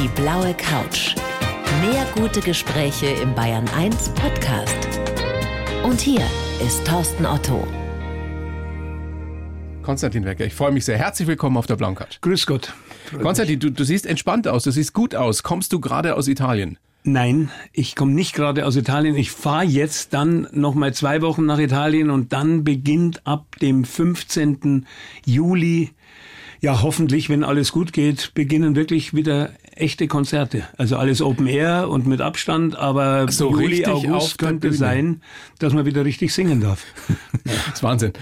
Die blaue Couch. Mehr gute Gespräche im Bayern 1 Podcast. Und hier ist Thorsten Otto. Konstantin Wecker, ich freue mich sehr. Herzlich willkommen auf der blauen Couch. Grüß Gott. Konstantin, du, du siehst entspannt aus, du siehst gut aus. Kommst du gerade aus Italien? Nein, ich komme nicht gerade aus Italien. Ich fahre jetzt dann noch mal zwei Wochen nach Italien und dann beginnt ab dem 15. Juli ja, hoffentlich, wenn alles gut geht, beginnen wirklich wieder echte Konzerte. Also alles Open Air und mit Abstand, aber so Juli, August könnte sein, dass man wieder richtig singen darf. das ist Wahnsinn.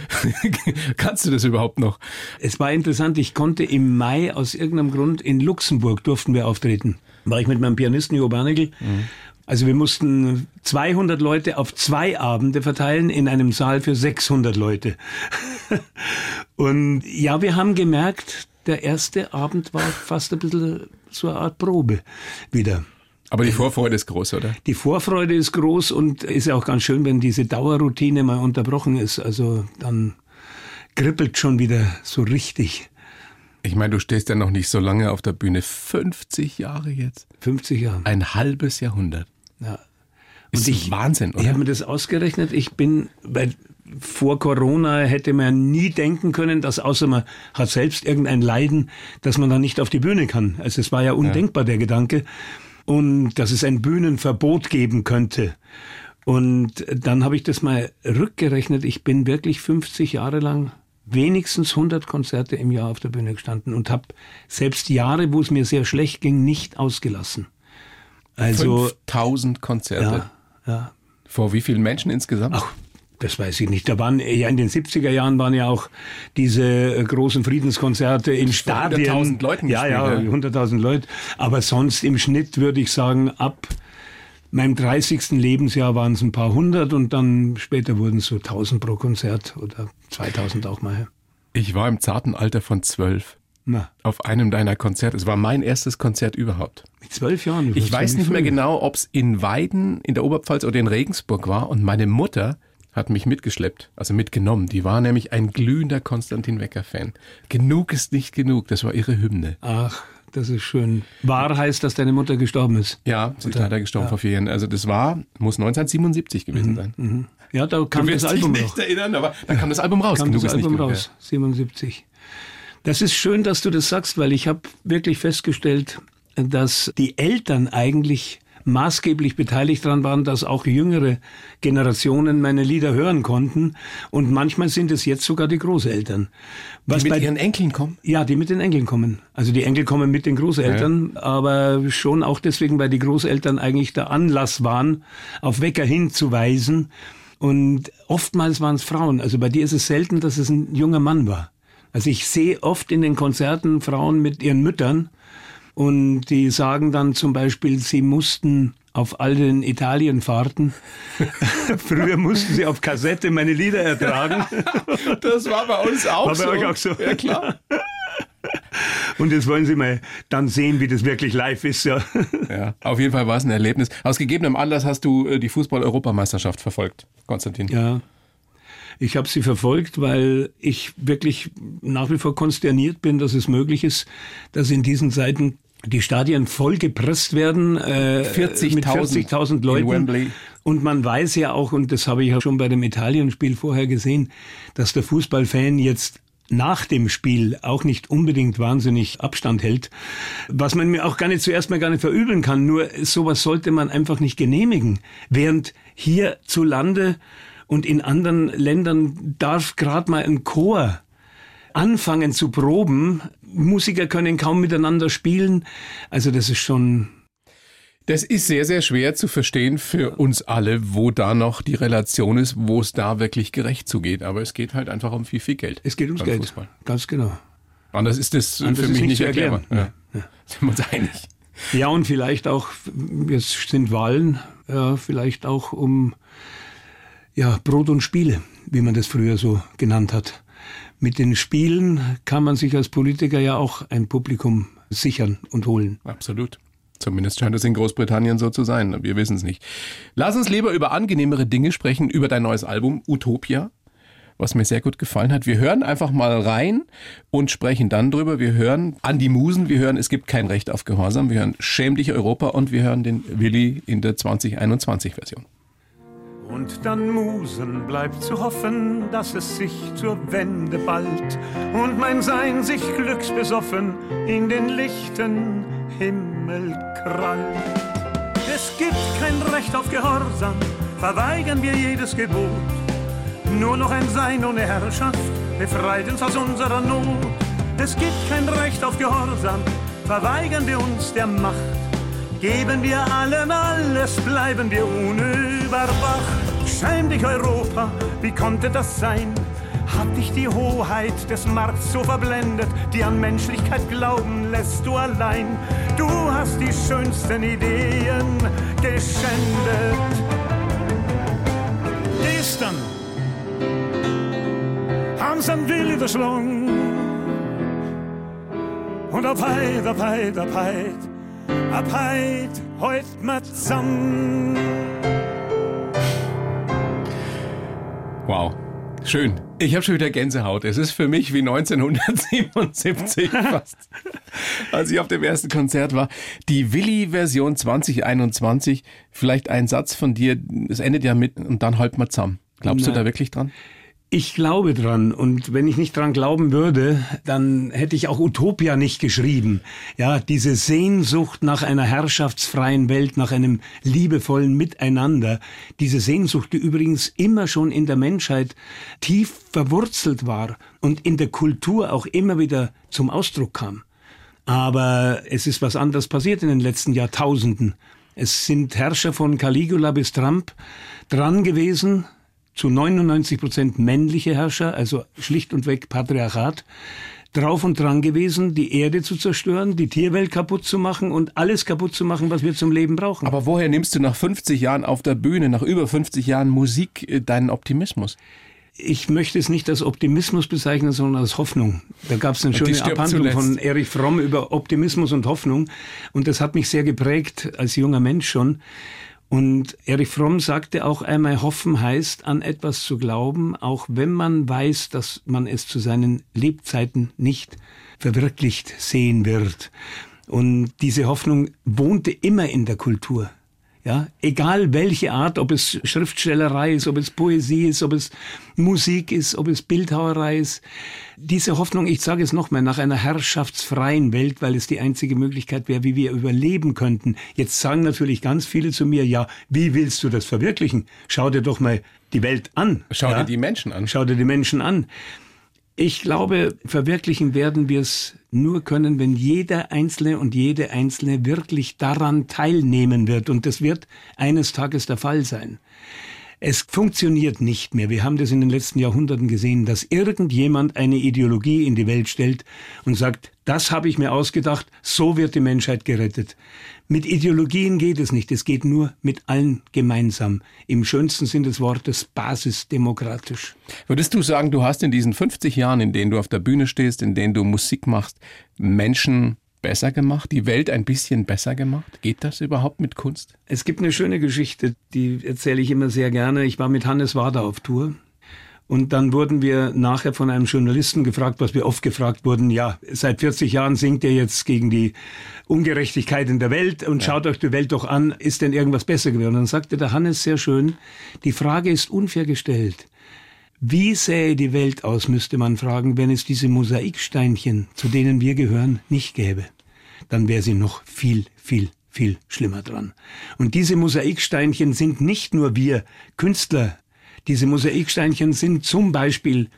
Kannst du das überhaupt noch? Es war interessant, ich konnte im Mai aus irgendeinem Grund in Luxemburg durften wir auftreten. War ich mit meinem Pianisten Jo Barnegel. Mhm. Also wir mussten 200 Leute auf zwei Abende verteilen in einem Saal für 600 Leute. Und ja, wir haben gemerkt, der erste Abend war fast ein bisschen so eine Art Probe wieder. Aber die Vorfreude ist groß, oder? Die Vorfreude ist groß und ist ja auch ganz schön, wenn diese Dauerroutine mal unterbrochen ist. Also dann kribbelt schon wieder so richtig. Ich meine, du stehst ja noch nicht so lange auf der Bühne. 50 Jahre jetzt. 50 Jahre. Ein halbes Jahrhundert. Ja. Und ist ich, Wahnsinn, oder? Ich habe mir das ausgerechnet. Ich bin, weil vor Corona hätte man nie denken können, dass außer man hat selbst irgendein Leiden, dass man dann nicht auf die Bühne kann. Also es war ja undenkbar, ja. der Gedanke. Und dass es ein Bühnenverbot geben könnte. Und dann habe ich das mal rückgerechnet. Ich bin wirklich 50 Jahre lang wenigstens 100 Konzerte im Jahr auf der Bühne gestanden und habe selbst Jahre, wo es mir sehr schlecht ging, nicht ausgelassen. Also 5000 Konzerte. Ja, ja. Vor wie vielen Menschen insgesamt? Ach, das weiß ich nicht. Da waren ja in den 70er Jahren waren ja auch diese äh, großen Friedenskonzerte in Stadien. 100.000 Leuten Ja, ja, 100.000 Leute. Aber sonst im Schnitt würde ich sagen, ab meinem 30. Lebensjahr waren es ein paar hundert und dann später wurden es so 1000 pro Konzert oder 2000 auch mal. Ich war im zarten Alter von zwölf. Na. Auf einem deiner Konzerte. Es war mein erstes Konzert überhaupt. Mit zwölf Jahren? Ich weiß nicht mehr genau, ob es in Weiden in der Oberpfalz oder in Regensburg war. Und meine Mutter hat mich mitgeschleppt, also mitgenommen. Die war nämlich ein glühender Konstantin Wecker-Fan. Genug ist nicht genug. Das war ihre Hymne. Ach, das ist schön. Wahr heißt, dass deine Mutter gestorben ist. Ja, sie ist leider gestorben ja. vor vier Jahren. Also das war, muss 1977 gewesen mhm. sein. Mhm. Ja, da kam das Album dich nicht erinnern, aber da kam das Album raus. Kam das Album raus, 77. Das ist schön, dass du das sagst, weil ich habe wirklich festgestellt, dass die Eltern eigentlich maßgeblich beteiligt daran waren, dass auch jüngere Generationen meine Lieder hören konnten. Und manchmal sind es jetzt sogar die Großeltern. Was die mit bei, ihren Enkeln kommen? Ja, die mit den Enkeln kommen. Also die Enkel kommen mit den Großeltern, ja. aber schon auch deswegen, weil die Großeltern eigentlich der Anlass waren, auf Wecker hinzuweisen. Und oftmals waren es Frauen. Also bei dir ist es selten, dass es ein junger Mann war. Also ich sehe oft in den Konzerten Frauen mit ihren Müttern und die sagen dann zum Beispiel, sie mussten auf all den Italienfahrten. Früher mussten sie auf Kassette meine Lieder ertragen. das war bei uns auch war so. Bei euch auch so. Ja, klar. Und jetzt wollen Sie mal dann sehen, wie das wirklich live ist. Ja, ja auf jeden Fall war es ein Erlebnis. Aus gegebenem Anlass hast du äh, die Fußball-Europameisterschaft verfolgt, Konstantin. Ja, ich habe sie verfolgt, weil ich wirklich nach wie vor konsterniert bin, dass es möglich ist, dass in diesen Zeiten die Stadien vollgepresst werden äh, 40 mit 40.000 Leuten. Und man weiß ja auch, und das habe ich ja schon bei dem Italien-Spiel vorher gesehen, dass der Fußballfan jetzt nach dem Spiel auch nicht unbedingt wahnsinnig Abstand hält. Was man mir auch gar nicht zuerst mal gar nicht verübeln kann. Nur sowas sollte man einfach nicht genehmigen. Während hier zu Lande und in anderen Ländern darf gerade mal ein Chor anfangen zu proben. Musiker können kaum miteinander spielen. Also das ist schon das ist sehr, sehr schwer zu verstehen für uns alle, wo da noch die Relation ist, wo es da wirklich gerecht zugeht. Aber es geht halt einfach um viel, viel Geld. Es geht ums Geld. Fußball. Ganz genau. Anders ist das Anders für mich nicht, nicht erklärbar. Ja. Ja. Sind wir uns einig. Ja, und vielleicht auch, jetzt sind Wahlen, ja, vielleicht auch um ja, Brot und Spiele, wie man das früher so genannt hat. Mit den Spielen kann man sich als Politiker ja auch ein Publikum sichern und holen. Absolut. Zumindest scheint es in Großbritannien so zu sein. Wir wissen es nicht. Lass uns lieber über angenehmere Dinge sprechen, über dein neues Album Utopia. was mir sehr gut gefallen hat. Wir hören einfach mal rein und sprechen dann drüber. Wir hören an die Musen, wir hören Es gibt kein Recht auf Gehorsam, wir hören Schäm dich Europa und wir hören den Willi in der 2021-Version. Und dann Musen bleibt zu hoffen, dass es sich zur Wende ballt und mein Sein sich glücksbesoffen in den lichten Himmel krallt. Es gibt kein Recht auf Gehorsam, verweigern wir jedes Gebot. Nur noch ein Sein ohne Herrschaft befreit uns aus unserer Not. Es gibt kein Recht auf Gehorsam, verweigern wir uns der Macht. Geben wir allen alles, bleiben wir unüberwacht. Schäm dich, Europa, wie konnte das sein? Hat dich die Hoheit des Markts so verblendet, die an Menschlichkeit glauben lässt du allein? Du hast die schönsten Ideen geschändet. Gestern haben sie einen Willi verschlungen. Und ab heit, ab heit, ab heit, ab heit, heut mal zusammen. Wow. Schön. Ich habe schon wieder Gänsehaut. Es ist für mich wie 1977 fast, als ich auf dem ersten Konzert war. Die Willi-Version 2021, vielleicht ein Satz von dir, es endet ja mit und dann halt mal zusammen. Glaubst Na, du da wirklich dran? Ich glaube dran und wenn ich nicht dran glauben würde, dann hätte ich auch Utopia nicht geschrieben. Ja, diese Sehnsucht nach einer herrschaftsfreien Welt, nach einem liebevollen Miteinander, diese Sehnsucht, die übrigens immer schon in der Menschheit tief verwurzelt war und in der Kultur auch immer wieder zum Ausdruck kam. Aber es ist was anderes passiert in den letzten Jahrtausenden. Es sind Herrscher von Caligula bis Trump dran gewesen, zu 99 Prozent männliche Herrscher, also schlicht und weg Patriarchat, drauf und dran gewesen, die Erde zu zerstören, die Tierwelt kaputt zu machen und alles kaputt zu machen, was wir zum Leben brauchen. Aber woher nimmst du nach 50 Jahren auf der Bühne, nach über 50 Jahren Musik, äh, deinen Optimismus? ich möchte es nicht als Optimismus bezeichnen, sondern als Hoffnung. Da gab es eine schöne Abhandlung zuletzt. von Erich Fromm über Optimismus und Hoffnung. Und das hat mich sehr geprägt als junger Mensch schon. Und Erich Fromm sagte auch einmal, hoffen heißt, an etwas zu glauben, auch wenn man weiß, dass man es zu seinen Lebzeiten nicht verwirklicht sehen wird. Und diese Hoffnung wohnte immer in der Kultur. Ja, egal welche Art, ob es Schriftstellerei ist, ob es Poesie ist, ob es Musik ist, ob es Bildhauerei ist. Diese Hoffnung, ich sage es nochmal, nach einer herrschaftsfreien Welt, weil es die einzige Möglichkeit wäre, wie wir überleben könnten. Jetzt sagen natürlich ganz viele zu mir, ja, wie willst du das verwirklichen? Schau dir doch mal die Welt an. Schau ja? dir die Menschen an. Schau dir die Menschen an. Ich glaube, verwirklichen werden wir es nur können, wenn jeder Einzelne und jede Einzelne wirklich daran teilnehmen wird. Und das wird eines Tages der Fall sein. Es funktioniert nicht mehr. Wir haben das in den letzten Jahrhunderten gesehen, dass irgendjemand eine Ideologie in die Welt stellt und sagt, das habe ich mir ausgedacht, so wird die Menschheit gerettet. Mit Ideologien geht es nicht, es geht nur mit allen gemeinsam. Im schönsten Sinn des Wortes basisdemokratisch. Würdest du sagen, du hast in diesen 50 Jahren, in denen du auf der Bühne stehst, in denen du Musik machst, Menschen besser gemacht, die Welt ein bisschen besser gemacht? Geht das überhaupt mit Kunst? Es gibt eine schöne Geschichte, die erzähle ich immer sehr gerne. Ich war mit Hannes Wader auf Tour und dann wurden wir nachher von einem Journalisten gefragt, was wir oft gefragt wurden, ja, seit 40 Jahren singt er jetzt gegen die Ungerechtigkeit in der Welt und ja. schaut euch die Welt doch an, ist denn irgendwas besser geworden? Und dann sagte der Hannes sehr schön, die Frage ist unfair gestellt. Wie sähe die Welt aus, müsste man fragen, wenn es diese Mosaiksteinchen, zu denen wir gehören, nicht gäbe. Dann wäre sie noch viel, viel, viel schlimmer dran. Und diese Mosaiksteinchen sind nicht nur wir Künstler, diese Mosaiksteinchen sind zum Beispiel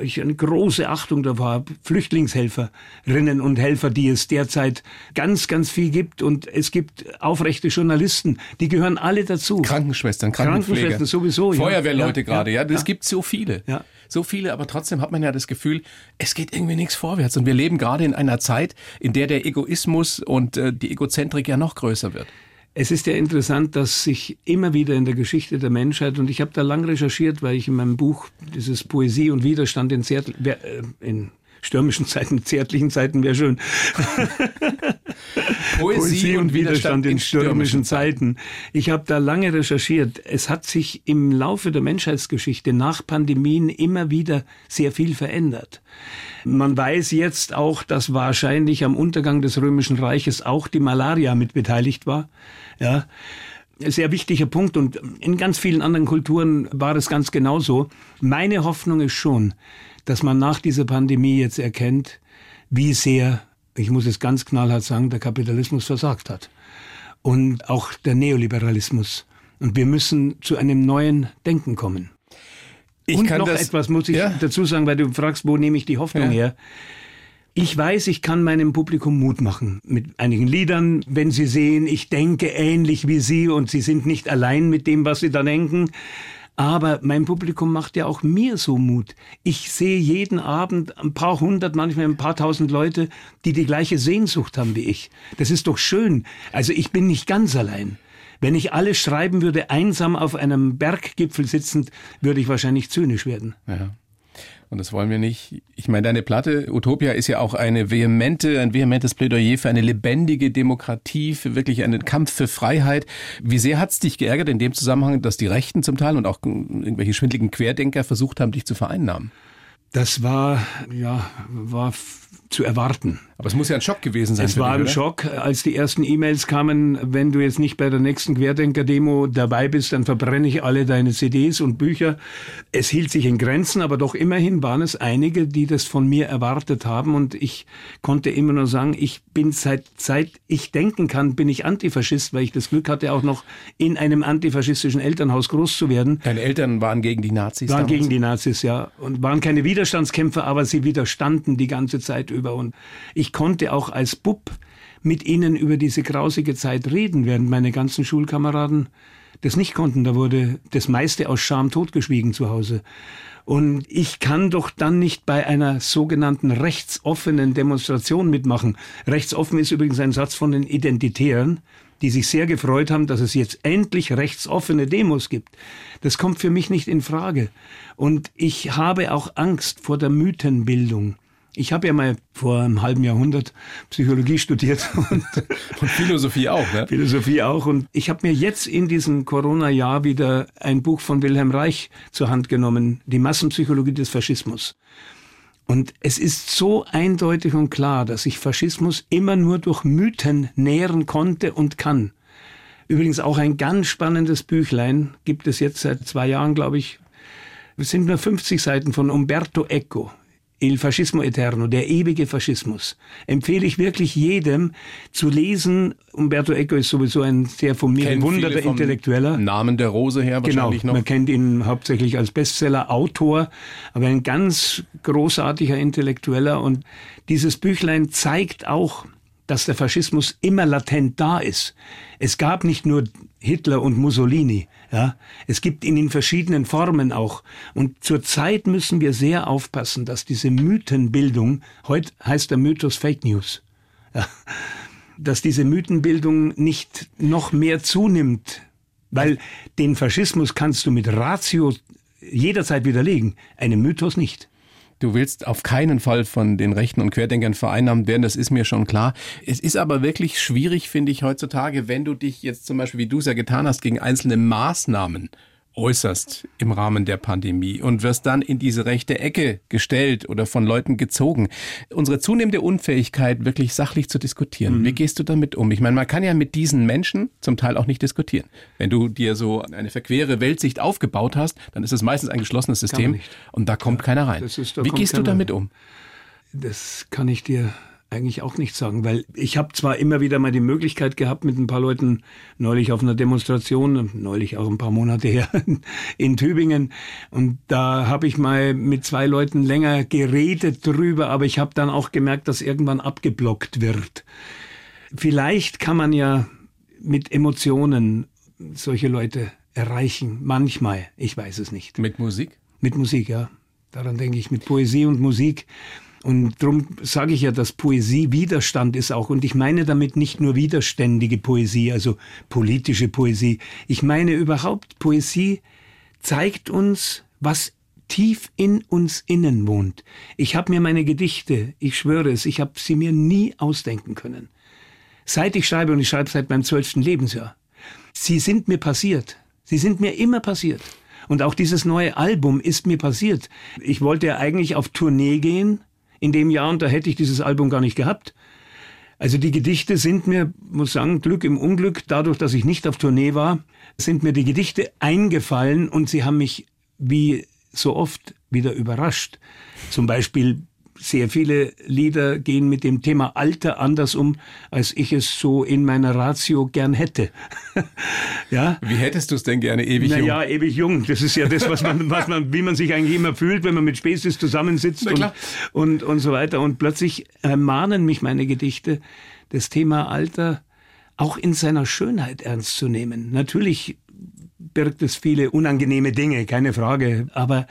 ich eine große Achtung davor habe, Flüchtlingshelferinnen und Helfer, die es derzeit ganz, ganz viel gibt. Und es gibt aufrechte Journalisten, die gehören alle dazu. Krankenschwestern, Krankenschwestern sowieso. Feuerwehrleute ja, gerade, ja, ja. Es gibt so viele. Ja. So viele, aber trotzdem hat man ja das Gefühl, es geht irgendwie nichts vorwärts. Und wir leben gerade in einer Zeit, in der der Egoismus und äh, die Egozentrik ja noch größer wird. Es ist ja interessant, dass sich immer wieder in der Geschichte der Menschheit, und ich habe da lang recherchiert, weil ich in meinem Buch dieses Poesie und Widerstand in, Seattle, äh, in stürmischen Zeiten, zärtlichen Zeiten wäre schön. Poesie, Poesie, und Widerstand, in stürmischen Zeiten. Ich habe da lange recherchiert. Es hat sich im Laufe der Menschheitsgeschichte nach Pandemien immer wieder sehr viel verändert. Man weiß jetzt auch, dass wahrscheinlich am Untergang des Römischen Reiches auch die Malaria mit beteiligt war. Ja sehr wichtiger Punkt und in ganz vielen anderen Kulturen war es ganz genauso. Meine Hoffnung ist schon, dass man nach dieser Pandemie jetzt erkennt, wie sehr, ich muss es ganz knallhart sagen, der Kapitalismus versagt hat. Und auch der Neoliberalismus. Und wir müssen zu einem neuen Denken kommen. Ich und noch etwas muss ich ja? dazu sagen, weil du fragst, wo nehme ich die Hoffnung ja. her? Ich weiß, ich kann meinem Publikum Mut machen mit einigen Liedern, wenn sie sehen, ich denke ähnlich wie sie und sie sind nicht allein mit dem, was sie da denken. Aber mein Publikum macht ja auch mir so Mut. Ich sehe jeden Abend ein paar hundert, manchmal ein paar tausend Leute, die die gleiche Sehnsucht haben wie ich. Das ist doch schön. Also ich bin nicht ganz allein. Wenn ich alles schreiben würde, einsam auf einem Berggipfel sitzend, würde ich wahrscheinlich zynisch werden. Ja. Und das wollen wir nicht. Ich meine, deine Platte Utopia ist ja auch eine vehemente, ein vehementes Plädoyer für eine lebendige Demokratie, für wirklich einen Kampf für Freiheit. Wie sehr hat es dich geärgert in dem Zusammenhang, dass die Rechten zum Teil und auch irgendwelche schwindligen Querdenker versucht haben, dich zu vereinnahmen? Das war, ja, war zu erwarten. Aber es muss ja ein Schock gewesen sein. Es war dich, ein Schock, als die ersten E-Mails kamen, wenn du jetzt nicht bei der nächsten Querdenker-Demo dabei bist, dann verbrenne ich alle deine CDs und Bücher. Es hielt sich in Grenzen, aber doch immerhin waren es einige, die das von mir erwartet haben und ich konnte immer nur sagen, ich bin seit, seit ich denken kann, bin ich Antifaschist, weil ich das Glück hatte, auch noch in einem antifaschistischen Elternhaus groß zu werden. Deine Eltern waren gegen die Nazis? Waren damals? gegen die Nazis, ja. Und waren keine Widerstandskämpfer, aber sie widerstanden die ganze Zeit über und ich konnte auch als Bub mit ihnen über diese grausige Zeit reden, während meine ganzen Schulkameraden das nicht konnten. Da wurde das meiste aus Scham totgeschwiegen zu Hause. Und ich kann doch dann nicht bei einer sogenannten rechtsoffenen Demonstration mitmachen. Rechtsoffen ist übrigens ein Satz von den Identitären, die sich sehr gefreut haben, dass es jetzt endlich rechtsoffene Demos gibt. Das kommt für mich nicht in Frage. Und ich habe auch Angst vor der Mythenbildung. Ich habe ja mal vor einem halben Jahrhundert Psychologie studiert und, und Philosophie auch, ne? Philosophie auch. Und ich habe mir jetzt in diesem Corona-Jahr wieder ein Buch von Wilhelm Reich zur Hand genommen, die Massenpsychologie des Faschismus. Und es ist so eindeutig und klar, dass sich Faschismus immer nur durch Mythen nähren konnte und kann. Übrigens auch ein ganz spannendes Büchlein gibt es jetzt seit zwei Jahren, glaube ich. Es sind nur 50 Seiten von Umberto Eco. Il Fascismo Eterno, der ewige Faschismus, empfehle ich wirklich jedem zu lesen. Umberto Eco ist sowieso ein sehr von mir bewunderter Intellektueller. Namen der Rose her wahrscheinlich genau, noch. Man kennt ihn hauptsächlich als Bestseller-Autor, aber ein ganz großartiger Intellektueller. Und dieses Büchlein zeigt auch, dass der Faschismus immer latent da ist. Es gab nicht nur Hitler und Mussolini. Ja, es gibt ihn in verschiedenen Formen auch. Und zurzeit müssen wir sehr aufpassen, dass diese Mythenbildung, heute heißt der Mythos Fake News, ja, dass diese Mythenbildung nicht noch mehr zunimmt. Weil den Faschismus kannst du mit Ratio jederzeit widerlegen, einen Mythos nicht. Du willst auf keinen Fall von den Rechten und Querdenkern vereinnahmt werden, das ist mir schon klar. Es ist aber wirklich schwierig, finde ich, heutzutage, wenn du dich jetzt zum Beispiel, wie du es ja getan hast, gegen einzelne Maßnahmen äußerst im Rahmen der Pandemie und wirst dann in diese rechte Ecke gestellt oder von Leuten gezogen. Unsere zunehmende Unfähigkeit, wirklich sachlich zu diskutieren. Mhm. Wie gehst du damit um? Ich meine, man kann ja mit diesen Menschen zum Teil auch nicht diskutieren. Wenn du dir so eine verquere Weltsicht aufgebaut hast, dann ist es meistens ein geschlossenes System und da kommt ja, keiner rein. Ist, Wie gehst du damit um? Das kann ich dir eigentlich auch nicht sagen, weil ich habe zwar immer wieder mal die Möglichkeit gehabt, mit ein paar Leuten neulich auf einer Demonstration, neulich auch ein paar Monate her in Tübingen, und da habe ich mal mit zwei Leuten länger geredet drüber, aber ich habe dann auch gemerkt, dass irgendwann abgeblockt wird. Vielleicht kann man ja mit Emotionen solche Leute erreichen, manchmal, ich weiß es nicht. Mit Musik? Mit Musik, ja. Daran denke ich, mit Poesie und Musik. Und darum sage ich ja, dass Poesie Widerstand ist auch. Und ich meine damit nicht nur widerständige Poesie, also politische Poesie. Ich meine überhaupt, Poesie zeigt uns, was tief in uns innen wohnt. Ich habe mir meine Gedichte, ich schwöre es, ich habe sie mir nie ausdenken können. Seit ich schreibe, und ich schreibe seit meinem zwölften Lebensjahr, sie sind mir passiert. Sie sind mir immer passiert. Und auch dieses neue Album ist mir passiert. Ich wollte ja eigentlich auf Tournee gehen in dem Jahr und da hätte ich dieses Album gar nicht gehabt. Also die Gedichte sind mir, muss sagen, Glück im Unglück, dadurch, dass ich nicht auf Tournee war, sind mir die Gedichte eingefallen und sie haben mich wie so oft wieder überrascht. Zum Beispiel sehr viele Lieder gehen mit dem Thema Alter anders um, als ich es so in meiner Ratio gern hätte. ja. Wie hättest du es denn gerne ewig Na jung? Ja, ewig jung. Das ist ja das, was man, was man, wie man sich eigentlich immer fühlt, wenn man mit Spezies zusammensitzt und, und, und so weiter. Und plötzlich ermahnen mich meine Gedichte, das Thema Alter auch in seiner Schönheit ernst zu nehmen. Natürlich birgt es viele unangenehme Dinge, keine Frage, aber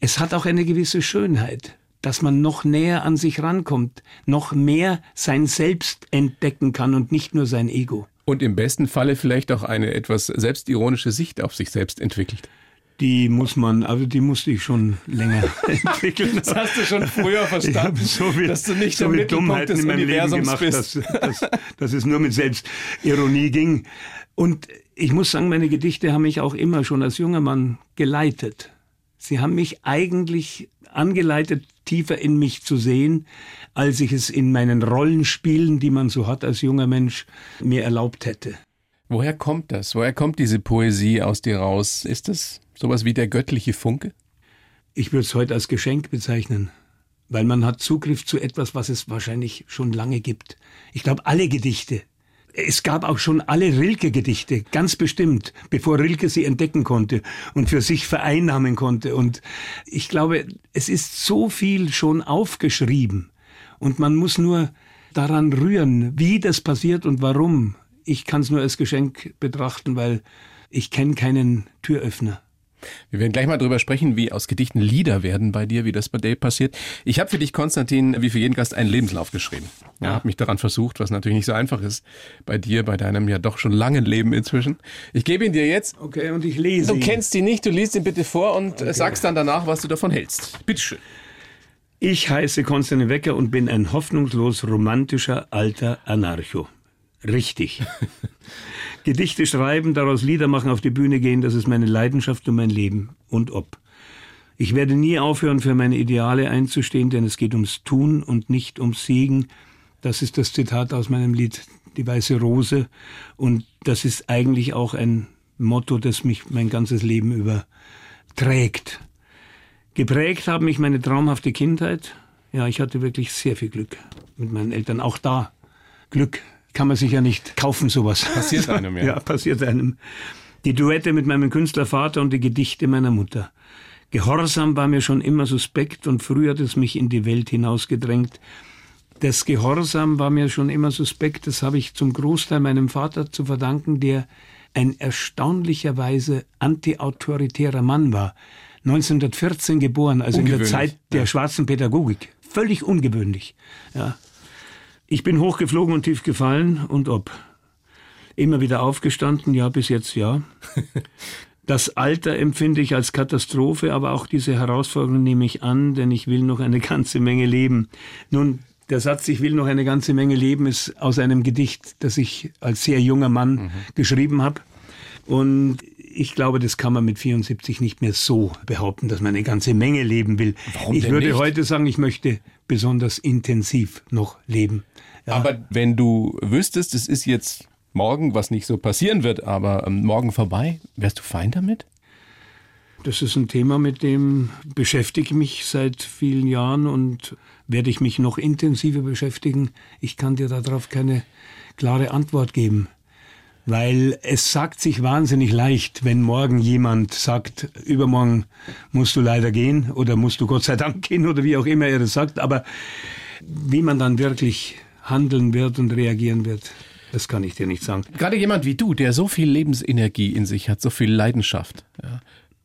es hat auch eine gewisse Schönheit dass man noch näher an sich rankommt, noch mehr sein Selbst entdecken kann und nicht nur sein Ego. Und im besten Falle vielleicht auch eine etwas selbstironische Sicht auf sich selbst entwickelt. Die muss man, also die musste ich schon länger entwickeln. Das hast du schon früher verstanden, so viel, dass du nicht so viel Dummheiten in meinem Leben gemacht, bist. Dass, dass, dass es nur mit Selbstironie ging. Und ich muss sagen, meine Gedichte haben mich auch immer schon als junger Mann geleitet. Sie haben mich eigentlich angeleitet, tiefer in mich zu sehen, als ich es in meinen Rollenspielen, die man so hat als junger Mensch, mir erlaubt hätte. Woher kommt das? Woher kommt diese Poesie aus dir raus? Ist das sowas wie der göttliche Funke? Ich würde es heute als Geschenk bezeichnen, weil man hat Zugriff zu etwas, was es wahrscheinlich schon lange gibt. Ich glaube, alle Gedichte, es gab auch schon alle Rilke-Gedichte, ganz bestimmt, bevor Rilke sie entdecken konnte und für sich vereinnahmen konnte. Und ich glaube, es ist so viel schon aufgeschrieben. Und man muss nur daran rühren, wie das passiert und warum. Ich kann es nur als Geschenk betrachten, weil ich kenne keinen Türöffner. Wir werden gleich mal drüber sprechen, wie aus Gedichten Lieder werden bei dir, wie das bei dir passiert. Ich habe für dich, Konstantin, wie für jeden Gast einen Lebenslauf geschrieben. Ja, habe mich daran versucht, was natürlich nicht so einfach ist bei dir, bei deinem ja doch schon langen Leben inzwischen. Ich gebe ihn dir jetzt. Okay, und ich lese. Du ihn. kennst ihn nicht, du liest ihn bitte vor und okay. sagst dann danach, was du davon hältst. Bitteschön. Ich heiße Konstantin Wecker und bin ein hoffnungslos romantischer alter Anarcho. Richtig. Gedichte schreiben, daraus Lieder machen, auf die Bühne gehen, das ist meine Leidenschaft und mein Leben. Und ob. Ich werde nie aufhören, für meine Ideale einzustehen, denn es geht ums Tun und nicht ums Siegen. Das ist das Zitat aus meinem Lied Die Weiße Rose. Und das ist eigentlich auch ein Motto, das mich mein ganzes Leben über trägt. Geprägt haben mich meine traumhafte Kindheit. Ja, ich hatte wirklich sehr viel Glück mit meinen Eltern. Auch da Glück kann man sich ja nicht kaufen, sowas. Passiert einem, ja. ja, passiert einem. Die Duette mit meinem Künstlervater und die Gedichte meiner Mutter. Gehorsam war mir schon immer suspekt und früh hat es mich in die Welt hinausgedrängt. Das Gehorsam war mir schon immer suspekt, das habe ich zum Großteil meinem Vater zu verdanken, der ein erstaunlicherweise antiautoritärer Mann war. 1914 geboren, also in der Zeit der schwarzen Pädagogik. Völlig ungewöhnlich. Ja. Ich bin hochgeflogen und tief gefallen und ob. Immer wieder aufgestanden, ja, bis jetzt ja. Das Alter empfinde ich als Katastrophe, aber auch diese Herausforderung nehme ich an, denn ich will noch eine ganze Menge leben. Nun, der Satz, ich will noch eine ganze Menge leben, ist aus einem Gedicht, das ich als sehr junger Mann mhm. geschrieben habe. Und ich glaube, das kann man mit 74 nicht mehr so behaupten, dass man eine ganze Menge leben will. Warum ich würde nicht? heute sagen, ich möchte besonders intensiv noch leben. Ja. Aber wenn du wüsstest, es ist jetzt morgen, was nicht so passieren wird, aber ähm, morgen vorbei, wärst du fein damit? Das ist ein Thema, mit dem beschäftige ich mich seit vielen Jahren und werde ich mich noch intensiver beschäftigen. Ich kann dir darauf keine klare Antwort geben, weil es sagt sich wahnsinnig leicht, wenn morgen jemand sagt, übermorgen musst du leider gehen oder musst du Gott sei Dank gehen oder wie auch immer er das sagt, aber wie man dann wirklich handeln wird und reagieren wird. Das kann ich dir nicht sagen. Gerade jemand wie du, der so viel Lebensenergie in sich hat, so viel Leidenschaft. Ja,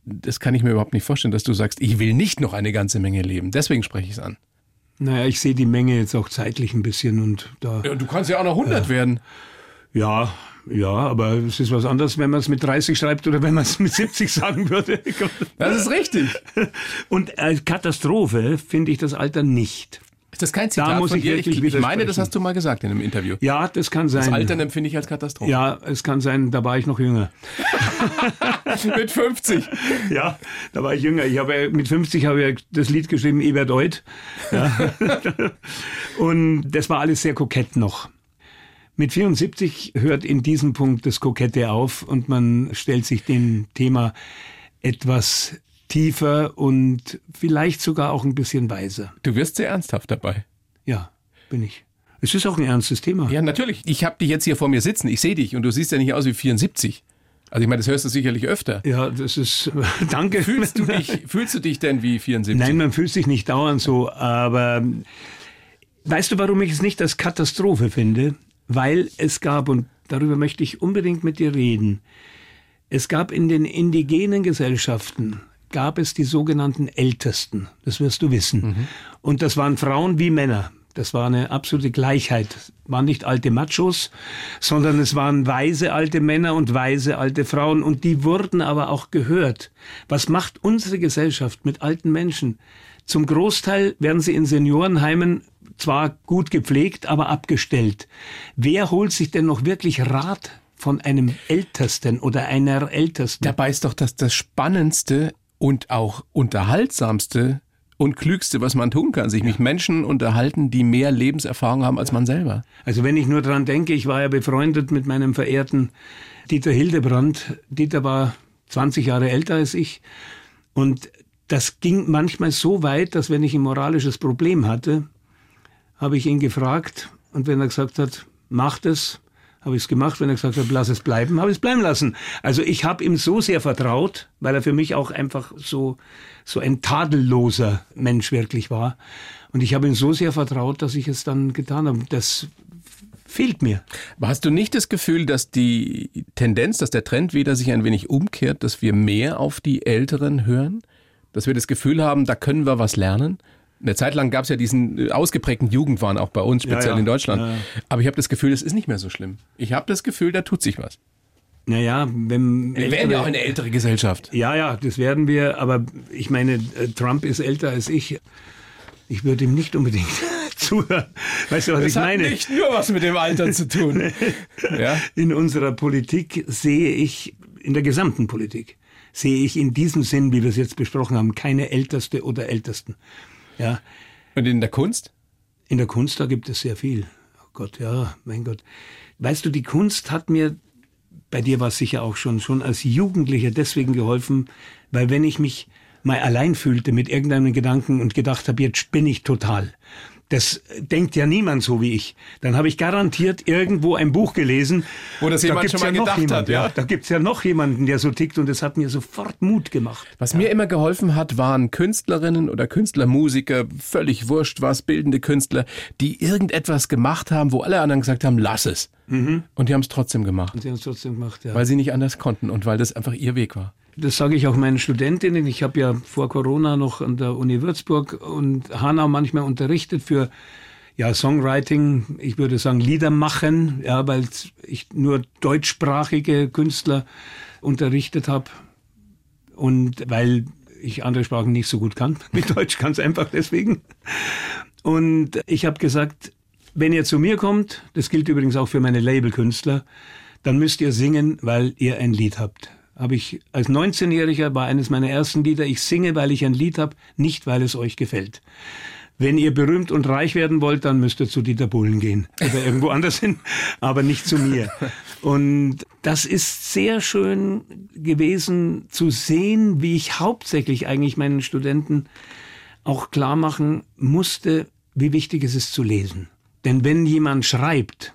das kann ich mir überhaupt nicht vorstellen, dass du sagst, ich will nicht noch eine ganze Menge leben. Deswegen spreche ich es an. Naja, ich sehe die Menge jetzt auch zeitlich ein bisschen und da. Ja, du kannst ja auch noch 100 äh, werden. Ja, Ja, aber es ist was anderes, wenn man es mit 30 schreibt oder wenn man es mit 70 sagen würde. Das ist richtig. Und als Katastrophe finde ich das Alter nicht. Ist das kein Zitat da muss ich dir? Ich, ich meine, das hast du mal gesagt in einem Interview. Ja, das kann sein. Das Altern empfinde ich als Katastrophe. Ja, es kann sein, da war ich noch jünger. mit 50. Ja, da war ich jünger. Ich habe mit 50 habe ich das Lied geschrieben, Ebert Eut. Ja. Und das war alles sehr kokett noch. Mit 74 hört in diesem Punkt das Kokette auf und man stellt sich dem Thema etwas tiefer und vielleicht sogar auch ein bisschen weiser. Du wirst sehr ernsthaft dabei. Ja, bin ich. Es ist auch ein ernstes Thema. Ja, natürlich. Ich habe dich jetzt hier vor mir sitzen. Ich sehe dich und du siehst ja nicht aus wie 74. Also ich meine, das hörst du sicherlich öfter. Ja, das ist danke. Fühlst du dich fühlst du dich denn wie 74? Nein, man fühlt sich nicht dauernd so, aber weißt du, warum ich es nicht als Katastrophe finde? Weil es gab und darüber möchte ich unbedingt mit dir reden. Es gab in den indigenen Gesellschaften gab es die sogenannten Ältesten. Das wirst du wissen. Mhm. Und das waren Frauen wie Männer. Das war eine absolute Gleichheit. Das waren nicht alte Machos, sondern es waren weise alte Männer und weise alte Frauen. Und die wurden aber auch gehört. Was macht unsere Gesellschaft mit alten Menschen? Zum Großteil werden sie in Seniorenheimen zwar gut gepflegt, aber abgestellt. Wer holt sich denn noch wirklich Rat von einem Ältesten oder einer Ältesten? Dabei ist doch das, das Spannendste und auch unterhaltsamste und klügste, was man tun kann, sich ja. mit Menschen unterhalten, die mehr Lebenserfahrung haben als ja. man selber. Also wenn ich nur dran denke, ich war ja befreundet mit meinem verehrten Dieter Hildebrand. Dieter war 20 Jahre älter als ich und das ging manchmal so weit, dass wenn ich ein moralisches Problem hatte, habe ich ihn gefragt und wenn er gesagt hat, macht es, habe ich es gemacht. Wenn er gesagt hat, lass es bleiben, habe ich es bleiben lassen. Also ich habe ihm so sehr vertraut, weil er für mich auch einfach so, so ein tadelloser Mensch wirklich war. Und ich habe ihm so sehr vertraut, dass ich es dann getan habe. Das fehlt mir. Aber hast du nicht das Gefühl, dass die Tendenz, dass der Trend wieder sich ein wenig umkehrt, dass wir mehr auf die Älteren hören? Dass wir das Gefühl haben, da können wir was lernen? Eine Zeit lang gab es ja diesen äh, ausgeprägten Jugendwahn auch bei uns, speziell ja, ja. in Deutschland. Ja, Aber ich habe das Gefühl, es ist nicht mehr so schlimm. Ich habe das Gefühl, da tut sich was. Naja, wenn. Wir werden ja auch eine ältere Gesellschaft. Ja, ja, das werden wir. Aber ich meine, äh, Trump ist älter als ich. Ich würde ihm nicht unbedingt zuhören. Weißt du, was das ich meine? Das hat nicht nur was mit dem Alter zu tun. ja? In unserer Politik sehe ich, in der gesamten Politik, sehe ich in diesem Sinn, wie wir es jetzt besprochen haben, keine Älteste oder Ältesten. Ja. Und in der Kunst? In der Kunst, da gibt es sehr viel. Oh Gott, ja, mein Gott. Weißt du, die Kunst hat mir, bei dir war es sicher auch schon, schon als Jugendlicher deswegen geholfen, weil wenn ich mich mal allein fühlte mit irgendeinem Gedanken und gedacht habe, jetzt spinne ich total, das denkt ja niemand so wie ich. Dann habe ich garantiert irgendwo ein Buch gelesen. Wo das jemand da schon mal ja gedacht jemand, hat. Ja. ja da gibt's ja noch jemanden, der so tickt und das hat mir sofort Mut gemacht. Was ja. mir immer geholfen hat, waren Künstlerinnen oder Künstler, Musiker, völlig wurscht was, bildende Künstler, die irgendetwas gemacht haben, wo alle anderen gesagt haben, lass es. Mhm. Und die haben es trotzdem gemacht. Und sie haben es trotzdem gemacht, ja. Weil sie nicht anders konnten und weil das einfach ihr Weg war. Das sage ich auch meinen Studentinnen. Ich habe ja vor Corona noch an der Uni Würzburg und Hanau manchmal unterrichtet für ja, Songwriting, ich würde sagen Lieder machen, ja, weil ich nur deutschsprachige Künstler unterrichtet habe und weil ich andere Sprachen nicht so gut kann. Mit Deutsch ganz einfach deswegen. Und ich habe gesagt, wenn ihr zu mir kommt, das gilt übrigens auch für meine Labelkünstler, dann müsst ihr singen, weil ihr ein Lied habt habe ich als 19-Jähriger war eines meiner ersten Lieder, ich singe, weil ich ein Lied habe, nicht weil es euch gefällt. Wenn ihr berühmt und reich werden wollt, dann müsst ihr zu Dieter Bohlen gehen oder irgendwo anders hin, aber nicht zu mir. Und das ist sehr schön gewesen zu sehen, wie ich hauptsächlich eigentlich meinen Studenten auch klar machen musste, wie wichtig es ist zu lesen. Denn wenn jemand schreibt,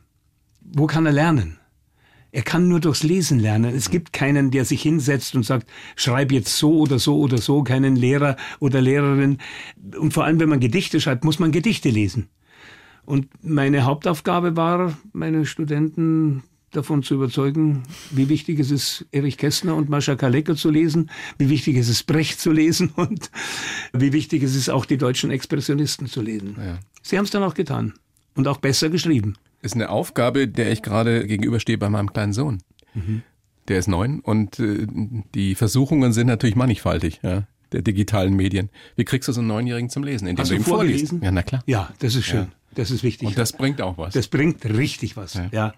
wo kann er lernen? Er kann nur durchs Lesen lernen. Es gibt keinen, der sich hinsetzt und sagt, schreib jetzt so oder so oder so, keinen Lehrer oder Lehrerin. Und vor allem, wenn man Gedichte schreibt, muss man Gedichte lesen. Und meine Hauptaufgabe war, meine Studenten davon zu überzeugen, wie wichtig es ist, Erich Kästner und Mascha Kalecker zu lesen, wie wichtig es ist, Brecht zu lesen und wie wichtig es ist, auch die deutschen Expressionisten zu lesen. Ja. Sie haben es dann auch getan und auch besser geschrieben. Ist eine Aufgabe, der ich gerade gegenüberstehe bei meinem kleinen Sohn. Mhm. Der ist neun und äh, die Versuchungen sind natürlich mannigfaltig. Ja der digitalen Medien. Wie kriegst du so einen Neunjährigen zum Lesen? Indem Hast du ihm vorliest? Ja, na klar. Ja, das ist schön. Ja. Das ist wichtig. Und das bringt auch was. Das bringt richtig was. ja. ja.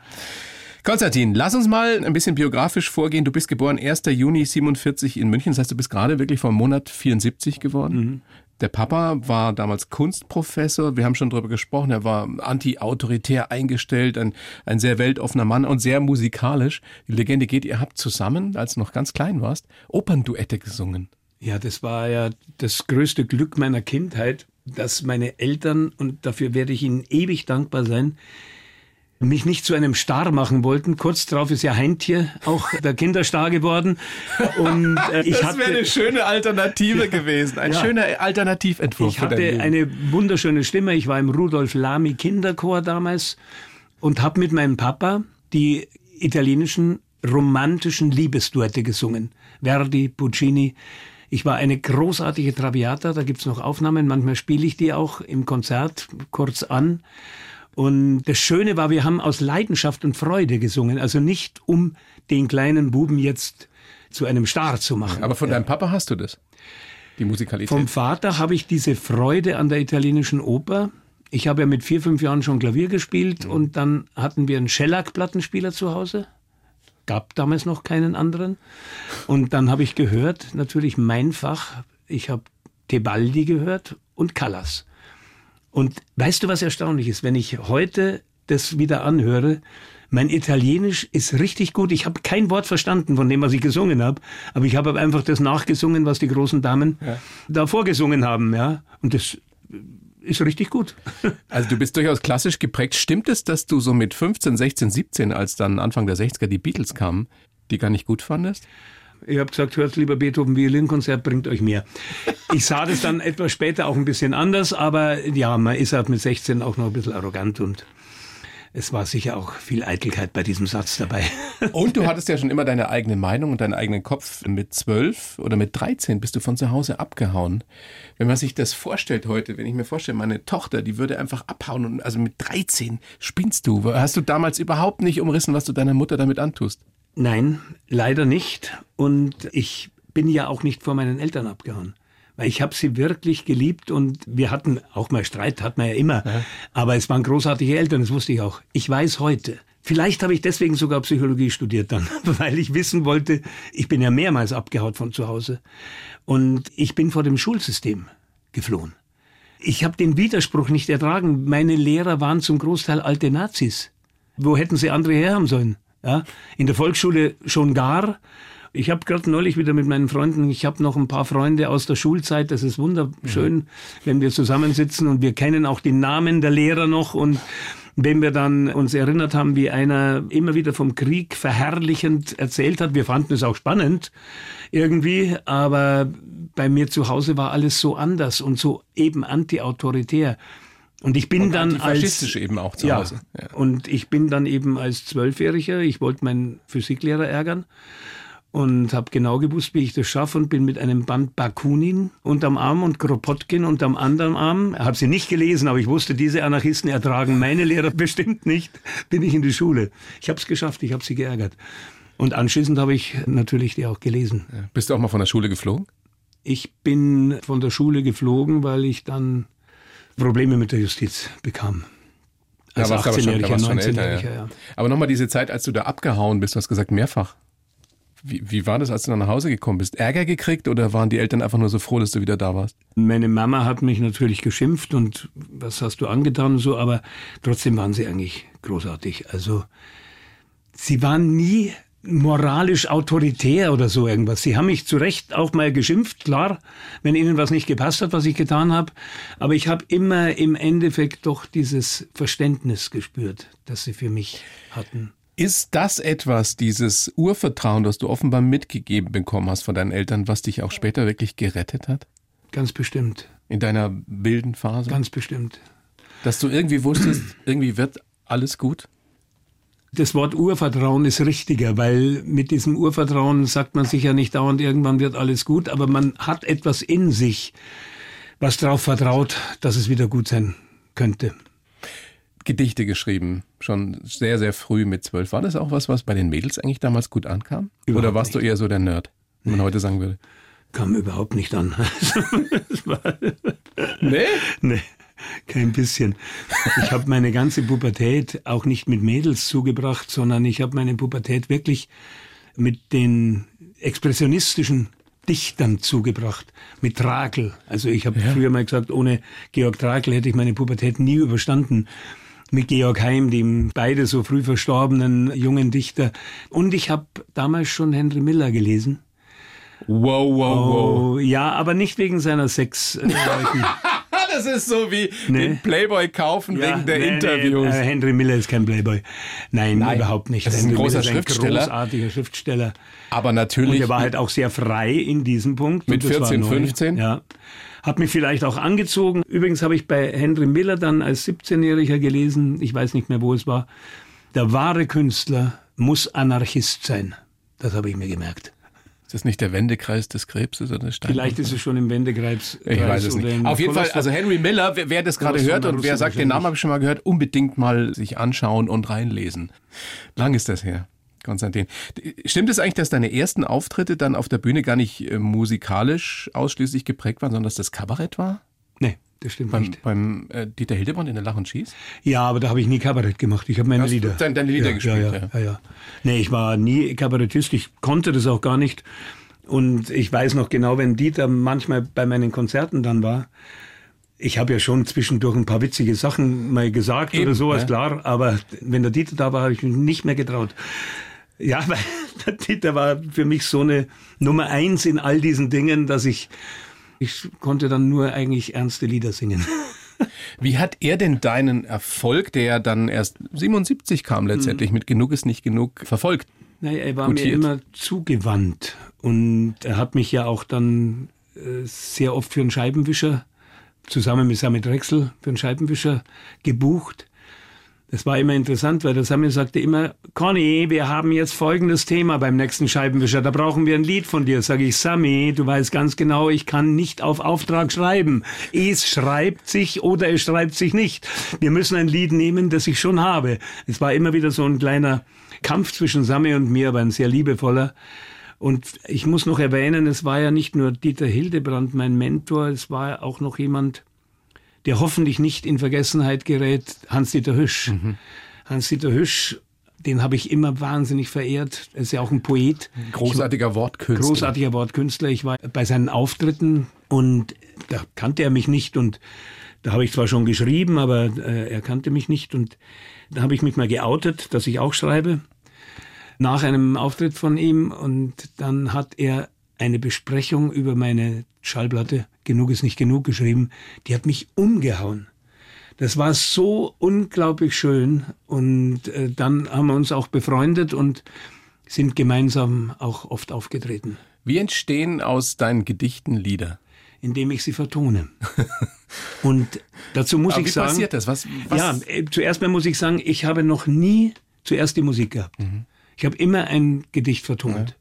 Konstantin, lass uns mal ein bisschen biografisch vorgehen. Du bist geboren 1. Juni 47 in München. Das heißt, du bist gerade wirklich vom Monat 74 geworden. Mhm. Der Papa war damals Kunstprofessor. Wir haben schon darüber gesprochen. Er war anti-autoritär eingestellt, ein, ein sehr weltoffener Mann und sehr musikalisch. Die Legende geht, ihr habt zusammen, als du noch ganz klein warst, Opernduette gesungen. Ja, das war ja das größte Glück meiner Kindheit, dass meine Eltern, und dafür werde ich ihnen ewig dankbar sein, mich nicht zu einem Star machen wollten. Kurz darauf ist ja Heintje auch der Kinderstar geworden. Und äh, ich das wäre eine schöne Alternative gewesen, ein ja, schöner Alternativentwurf. Ich hatte eine wunderschöne Stimme. Ich war im Rudolf Lamy Kinderchor damals und habe mit meinem Papa die italienischen romantischen Liebesduette gesungen. Verdi, Puccini. Ich war eine großartige Traviata, da gibt's noch Aufnahmen, manchmal spiele ich die auch im Konzert kurz an. Und das Schöne war, wir haben aus Leidenschaft und Freude gesungen, also nicht um den kleinen Buben jetzt zu einem Star zu machen. Aber von deinem Papa hast du das? Die Musikalität? Vom Vater habe ich diese Freude an der italienischen Oper. Ich habe ja mit vier, fünf Jahren schon Klavier gespielt mhm. und dann hatten wir einen Shellac-Plattenspieler zu Hause. Gab damals noch keinen anderen. Und dann habe ich gehört, natürlich mein Fach, ich habe Tebaldi gehört und Callas. Und weißt du, was erstaunlich ist? Wenn ich heute das wieder anhöre, mein Italienisch ist richtig gut. Ich habe kein Wort verstanden von dem, was ich gesungen habe, aber ich habe einfach das nachgesungen, was die großen Damen ja. da vorgesungen haben, ja. Und das ist richtig gut. Also du bist durchaus klassisch geprägt. Stimmt es, dass du so mit 15, 16, 17, als dann Anfang der 60er die Beatles kamen, die gar nicht gut fandest? Ich habe gesagt, hört lieber Beethoven Violinkonzert, bringt euch mehr. Ich sah das dann etwas später auch ein bisschen anders, aber ja, man ist halt mit 16 auch noch ein bisschen arrogant und es war sicher auch viel Eitelkeit bei diesem Satz dabei. Und du hattest ja schon immer deine eigene Meinung und deinen eigenen Kopf. Mit zwölf oder mit 13 bist du von zu Hause abgehauen. Wenn man sich das vorstellt heute, wenn ich mir vorstelle, meine Tochter, die würde einfach abhauen und also mit 13 spinnst du. Hast du damals überhaupt nicht umrissen, was du deiner Mutter damit antust? Nein, leider nicht. Und ich bin ja auch nicht vor meinen Eltern abgehauen. Weil ich habe sie wirklich geliebt und wir hatten auch mal Streit, hat man ja immer. Ja. Aber es waren großartige Eltern, das wusste ich auch. Ich weiß heute. Vielleicht habe ich deswegen sogar Psychologie studiert dann, weil ich wissen wollte, ich bin ja mehrmals abgehaut von zu Hause. Und ich bin vor dem Schulsystem geflohen. Ich habe den Widerspruch nicht ertragen. Meine Lehrer waren zum Großteil alte Nazis. Wo hätten sie andere herhaben sollen? Ja, in der Volksschule schon gar. Ich habe gerade neulich wieder mit meinen Freunden, ich habe noch ein paar Freunde aus der Schulzeit, das ist wunderschön, mhm. wenn wir zusammensitzen und wir kennen auch die Namen der Lehrer noch und wenn wir dann uns erinnert haben, wie einer immer wieder vom Krieg verherrlichend erzählt hat, wir fanden es auch spannend irgendwie, aber bei mir zu Hause war alles so anders und so eben anti-autoritär. Und ich bin und dann als eben auch zu Hause. Ja. Und ich bin dann eben als Zwölfjähriger, ich wollte meinen Physiklehrer ärgern und habe genau gewusst, wie ich das schaffe und bin mit einem Band Bakunin unterm Arm und Kropotkin unterm anderen Arm. Habe sie nicht gelesen, aber ich wusste, diese Anarchisten ertragen meine Lehrer bestimmt nicht. Bin ich in die Schule. Ich habe es geschafft, ich habe sie geärgert. Und anschließend habe ich natürlich die auch gelesen. Ja. Bist du auch mal von der Schule geflogen? Ich bin von der Schule geflogen, weil ich dann Probleme mit der Justiz bekam. Als ja, 18-Jähriger, 19-Jähriger, ja. ja. Aber nochmal diese Zeit, als du da abgehauen bist, du hast gesagt mehrfach. Wie, wie war das, als du dann nach Hause gekommen bist? Ärger gekriegt oder waren die Eltern einfach nur so froh, dass du wieder da warst? Meine Mama hat mich natürlich geschimpft und was hast du angetan und so, aber trotzdem waren sie eigentlich großartig. Also sie waren nie moralisch autoritär oder so irgendwas. Sie haben mich zu Recht auch mal geschimpft, klar, wenn ihnen was nicht gepasst hat, was ich getan habe. Aber ich habe immer im Endeffekt doch dieses Verständnis gespürt, das sie für mich hatten. Ist das etwas, dieses Urvertrauen, das du offenbar mitgegeben bekommen hast von deinen Eltern, was dich auch später wirklich gerettet hat? Ganz bestimmt. In deiner wilden Phase? Ganz bestimmt. Dass du irgendwie wusstest, irgendwie wird alles gut? Das Wort Urvertrauen ist richtiger, weil mit diesem Urvertrauen sagt man sich ja nicht dauernd, irgendwann wird alles gut, aber man hat etwas in sich, was darauf vertraut, dass es wieder gut sein könnte. Gedichte geschrieben, schon sehr, sehr früh mit zwölf. War das auch was, was bei den Mädels eigentlich damals gut ankam? Überhaupt Oder warst nicht. du eher so der Nerd, wie nee. man heute sagen würde? Kam überhaupt nicht an. nee? Nee. Kein bisschen. Ich habe meine ganze Pubertät auch nicht mit Mädels zugebracht, sondern ich habe meine Pubertät wirklich mit den expressionistischen Dichtern zugebracht, mit Trakel. Also ich habe ja. früher mal gesagt, ohne Georg Trakel hätte ich meine Pubertät nie überstanden. Mit Georg Heim, dem beide so früh verstorbenen jungen Dichter. Und ich habe damals schon Henry Miller gelesen. Wow, wow, wow. Oh, ja, aber nicht wegen seiner Sex. Das ist so wie nee. den Playboy kaufen ja, wegen der nee, Interviews. Nee, äh, Henry Miller ist kein Playboy. Nein, Nein überhaupt nicht. Das ist Henry ein großer Schriftsteller. Ein großartiger Schriftsteller. Aber natürlich. Und er war halt auch sehr frei in diesem Punkt. Mit 14, 15? Ja. Hat mich vielleicht auch angezogen. Übrigens habe ich bei Henry Miller dann als 17-Jähriger gelesen, ich weiß nicht mehr, wo es war, der wahre Künstler muss Anarchist sein. Das habe ich mir gemerkt. Ist das nicht der Wendekreis des Krebses oder Stein? Vielleicht ist es schon im Wendekreis. Ich weiß es nicht. Auf jeden Fall, also Henry Miller, wer, wer das gerade hört und wer sagt, den Namen habe ich schon mal gehört, unbedingt mal sich anschauen und reinlesen. Lang ist das her. Konstantin. Stimmt es eigentlich, dass deine ersten Auftritte dann auf der Bühne gar nicht äh, musikalisch ausschließlich geprägt waren, sondern dass das Kabarett war? Nee. Das stimmt beim, nicht. Beim äh, Dieter Hildebrand in der Lach und Schieß? Ja, aber da habe ich nie Kabarett gemacht. Ich habe meine Hast Lieder. Deine, deine Lieder ja, gespielt, ja, ja, ja. ja. Nee, ich war nie Kabarettist. Ich konnte das auch gar nicht. Und ich weiß noch genau, wenn Dieter manchmal bei meinen Konzerten dann war, ich habe ja schon zwischendurch ein paar witzige Sachen mal gesagt Eben, oder sowas, ja. klar, aber wenn der Dieter da war, habe ich mich nicht mehr getraut. Ja, weil der Dieter war für mich so eine Nummer eins in all diesen Dingen, dass ich, ich konnte dann nur eigentlich ernste Lieder singen. Wie hat er denn deinen Erfolg, der dann erst 77 kam letztendlich, mhm. mit Genug ist nicht genug, verfolgt? Naja, er war Gutiert. mir immer zugewandt und er hat mich ja auch dann äh, sehr oft für einen Scheibenwischer, zusammen mit Sammy Drechsel, für einen Scheibenwischer gebucht. Das war immer interessant, weil der Sammy sagte immer, Conny, wir haben jetzt folgendes Thema beim nächsten Scheibenwischer, da brauchen wir ein Lied von dir. Sag ich, Sammy, du weißt ganz genau, ich kann nicht auf Auftrag schreiben. Es schreibt sich oder es schreibt sich nicht. Wir müssen ein Lied nehmen, das ich schon habe. Es war immer wieder so ein kleiner Kampf zwischen Sammy und mir, aber ein sehr liebevoller. Und ich muss noch erwähnen, es war ja nicht nur Dieter Hildebrand mein Mentor, es war auch noch jemand, der hoffentlich nicht in Vergessenheit gerät, Hans-Dieter Hüsch. Mhm. Hans-Dieter Hüsch, den habe ich immer wahnsinnig verehrt. Er ist ja auch ein Poet. Großartiger Wortkünstler. Großartiger Wortkünstler. Ich war bei seinen Auftritten und da kannte er mich nicht und da habe ich zwar schon geschrieben, aber äh, er kannte mich nicht und da habe ich mich mal geoutet, dass ich auch schreibe nach einem Auftritt von ihm und dann hat er eine Besprechung über meine Schallplatte Genug ist nicht genug geschrieben. Die hat mich umgehauen. Das war so unglaublich schön und äh, dann haben wir uns auch befreundet und sind gemeinsam auch oft aufgetreten. Wie entstehen aus deinen Gedichten Lieder? Indem ich sie vertone. und dazu muss Aber ich wie sagen. Wie passiert das? Was, was? Ja, äh, zuerst mal muss ich sagen, ich habe noch nie zuerst die Musik gehabt. Mhm. Ich habe immer ein Gedicht vertont. Ja.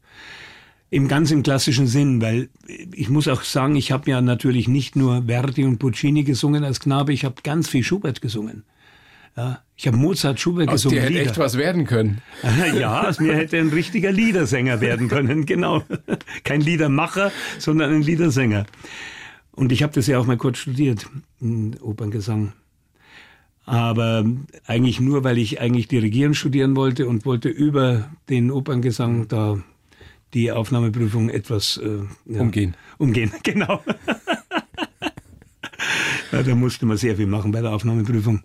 Im ganz im klassischen Sinn, weil ich muss auch sagen, ich habe ja natürlich nicht nur Verdi und Puccini gesungen als Knabe, ich habe ganz viel Schubert gesungen. Ja, ich habe Mozart, Schubert aus gesungen. Dir hätte echt was werden können. Ja, aus mir hätte ein richtiger Liedersänger werden können, genau. Kein Liedermacher, sondern ein Liedersänger. Und ich habe das ja auch mal kurz studiert, Operngesang aber eigentlich nur, weil ich eigentlich Dirigieren studieren wollte und wollte über den Operngesang da die Aufnahmeprüfung etwas äh, ja, umgehen. Umgehen, genau. ja, da musste man sehr viel machen bei der Aufnahmeprüfung.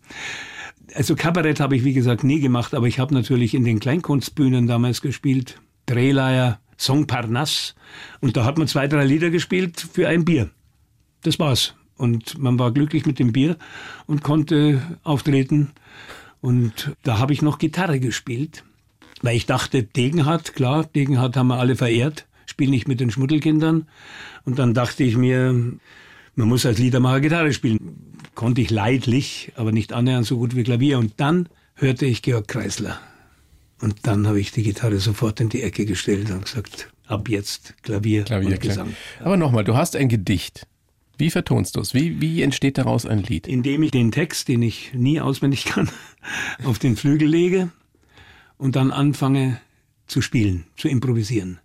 Also Kabarett habe ich wie gesagt nie gemacht, aber ich habe natürlich in den Kleinkunstbühnen damals gespielt. Drehleier, Song Parnasse. Und da hat man zwei, drei Lieder gespielt für ein Bier. Das war's. Und man war glücklich mit dem Bier und konnte auftreten. Und da habe ich noch Gitarre gespielt, weil ich dachte, Degenhardt, klar, Degenhardt haben wir alle verehrt, spiel nicht mit den Schmuddelkindern. Und dann dachte ich mir, man muss als Liedermacher Gitarre spielen. Konnte ich leidlich, aber nicht annähernd so gut wie Klavier. Und dann hörte ich Georg Kreisler. Und dann habe ich die Gitarre sofort in die Ecke gestellt und gesagt, ab jetzt Klavier, Klavier und Gesang. Aber nochmal, du hast ein Gedicht Wie vertonst du es? Wie, wie entsteht daraus ein Lied? Indem ich den Text, den ich nie auswendig kann, auf den Flügel lege und dann anfange zu spielen, zu improvisieren.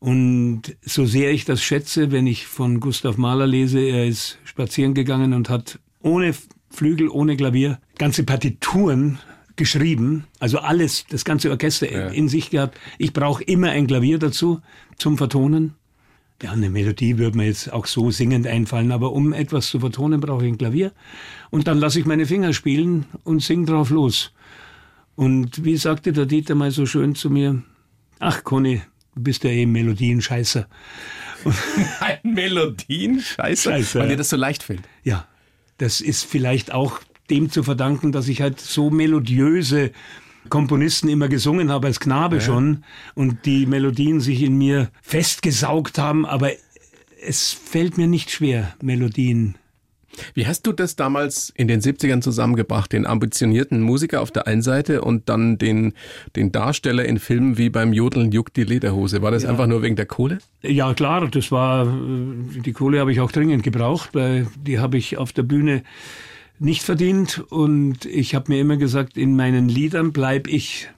Und so sehr ich das schätze, wenn ich von Gustav Mahler lese, er ist spazieren gegangen und hat ohne Flügel, ohne Klavier ganze Partituren geschrieben, also alles, das ganze Orchester ja. in sich gehabt. Ich brauche immer ein Klavier dazu zum Vertonen. Ja, eine Melodie würde mir jetzt auch so singend einfallen, aber um etwas zu vertonen, brauche ich ein Klavier. Und dann lasse ich meine Finger spielen und sing drauf los. Und wie sagte der Dieter mal so schön zu mir, ach Conny, du bist ja eben Melodienscheißer. Ein Melodienscheißer? Scheißer. Weil dir das so leicht fällt. Ja, das ist vielleicht auch dem zu verdanken, dass ich halt so melodiöse Komponisten immer gesungen habe als Knabe ja. schon und die Melodien sich in mir festgesaugt haben, aber es fällt mir nicht schwer, Melodien wie hast du das damals in den 70ern zusammengebracht, den ambitionierten Musiker auf der einen Seite und dann den, den Darsteller in Filmen wie beim Jodeln juckt die Lederhose? War das ja. einfach nur wegen der Kohle? Ja, klar, das war, die Kohle habe ich auch dringend gebraucht, weil die habe ich auf der Bühne nicht verdient und ich habe mir immer gesagt, in meinen Liedern bleib ich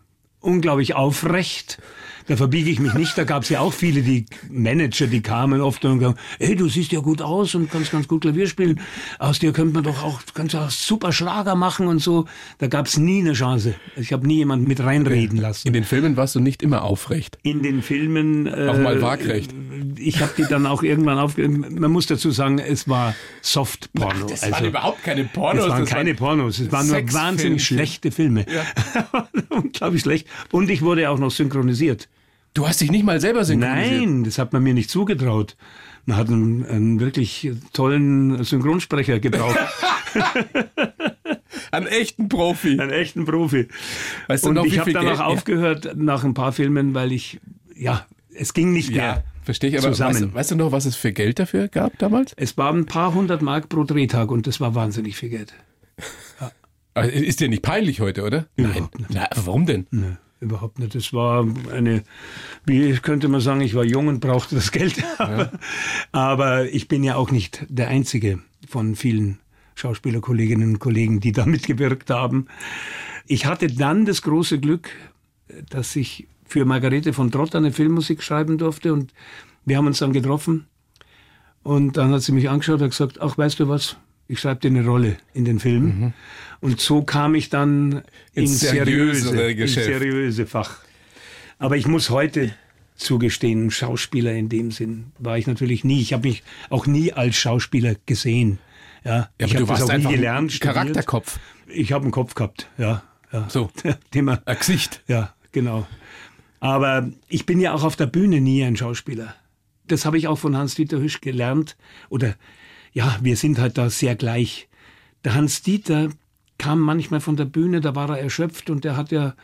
unglaublich aufrecht da verbiege ich mich nicht. Da gab es ja auch viele, die Manager, die kamen oft und gesagt, hey, du siehst ja gut aus und kannst ganz gut Klavier spielen. Aus dir könnte man doch auch, auch super Schlager machen und so. Da gab es nie eine Chance. Ich habe nie jemanden mit reinreden lassen. In den Filmen warst du nicht immer aufrecht. In den Filmen äh, auch mal waagrecht. Ich habe die dann auch irgendwann auf. Man muss dazu sagen, es war Soft-Porno. Das also, waren überhaupt keine Pornos. Es waren keine Pornos. Es waren nur wahnsinnig schlechte Filme. Ja. Unglaublich schlecht. Und ich wurde auch noch synchronisiert. Du hast dich nicht mal selber synchronisiert? Nein, das hat man mir nicht zugetraut. Man hat einen, einen wirklich tollen Synchronsprecher gebraucht. einen echten Profi. Einen echten Profi. Weißt du Und noch, ich habe dann auch aufgehört nach ein paar Filmen, weil ich, ja, es ging nicht mehr. Ja, verstehe ich. Aber zusammen. Weißt, weißt, du noch, was es für Geld dafür gab damals? Es waren ein paar hundert Mark pro Drehtag und das war wahnsinnig viel Geld. Ja. Ist dir nicht peinlich heute, oder? Nein. Nein. warum denn? Nein überhaupt nicht. Es war eine, wie könnte man sagen, ich war jung und brauchte das Geld. Ja. Aber ich bin ja auch nicht der Einzige von vielen Schauspielerkolleginnen und Kollegen, die da mitgewirkt haben. Ich hatte dann das große Glück, dass ich für Margarete von Trott eine Filmmusik schreiben durfte und wir haben uns dann getroffen und dann hat sie mich angeschaut und gesagt, ach, weißt du was, ich schreibe dir eine Rolle in den Film. Mhm. Und so kam ich dann ins, ins seriöse, ins seriöse Fach. Aber ich muss heute zugestehen, Schauspieler in dem Sinn war ich natürlich nie. Ich habe mich auch nie als Schauspieler gesehen. Ja, ja ich habe das auch nie gelernt. Ein Charakterkopf. Ich habe einen Kopf gehabt, ja. ja. So. Thema. Ein Gesicht. Ja, genau. Aber ich bin ja auch auf der Bühne nie ein Schauspieler. Das habe ich auch von Hans-Dieter Hüsch gelernt. Oder ja, wir sind halt da sehr gleich. Der Hans-Dieter kam manchmal von der Bühne, da war er erschöpft und der hat ja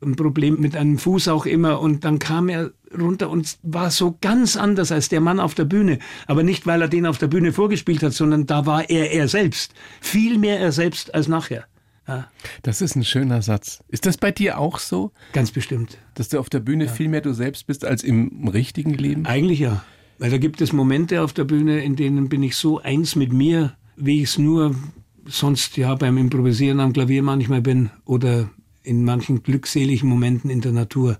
ein Problem mit einem Fuß auch immer und dann kam er runter und war so ganz anders als der Mann auf der Bühne. Aber nicht, weil er den auf der Bühne vorgespielt hat, sondern da war er er selbst. Viel mehr er selbst als nachher. Ja. Das ist ein schöner Satz. Ist das bei dir auch so? Ganz bestimmt. Dass du auf der Bühne ja. viel mehr du selbst bist als im richtigen Leben? Eigentlich ja. Weil da gibt es Momente auf der Bühne, in denen bin ich so eins mit mir, wie ich es nur sonst ja beim Improvisieren am Klavier manchmal bin oder in manchen glückseligen Momenten in der Natur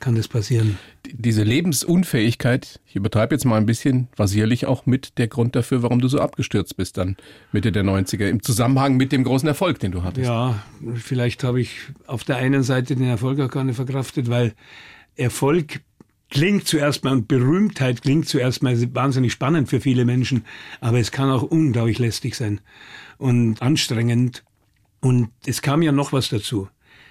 kann das passieren. Diese Lebensunfähigkeit, ich übertreibe jetzt mal ein bisschen, war sicherlich auch mit der Grund dafür, warum du so abgestürzt bist dann Mitte der 90er, im Zusammenhang mit dem großen Erfolg, den du hattest. Ja, vielleicht habe ich auf der einen Seite den Erfolg auch gar nicht verkraftet, weil Erfolg klingt zuerst mal und Berühmtheit klingt zuerst mal wahnsinnig spannend für viele Menschen, aber es kann auch unglaublich lästig sein und anstrengend. Und es kam ja noch was dazu.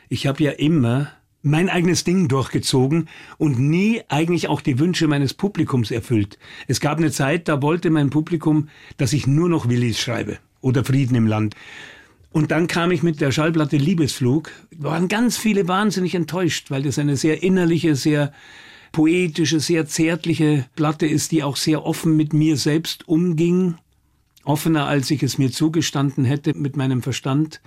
Ich habe ja immer mein eigenes Ding durchgezogen und nie eigentlich auch die Wünsche meines Publikums erfüllt. Es gab eine Zeit, da wollte mein Publikum, dass ich nur noch Willis schreibe oder Frieden im Land. Und dann kam ich mit der Schallplatte Liebesflug, waren ganz viele wahnsinnig enttäuscht, weil das eine sehr innerliche, sehr poetische, sehr zärtliche Platte ist, die auch sehr offen mit mir selbst umging, offener als ich es mir zugestanden hätte mit meinem Verstand.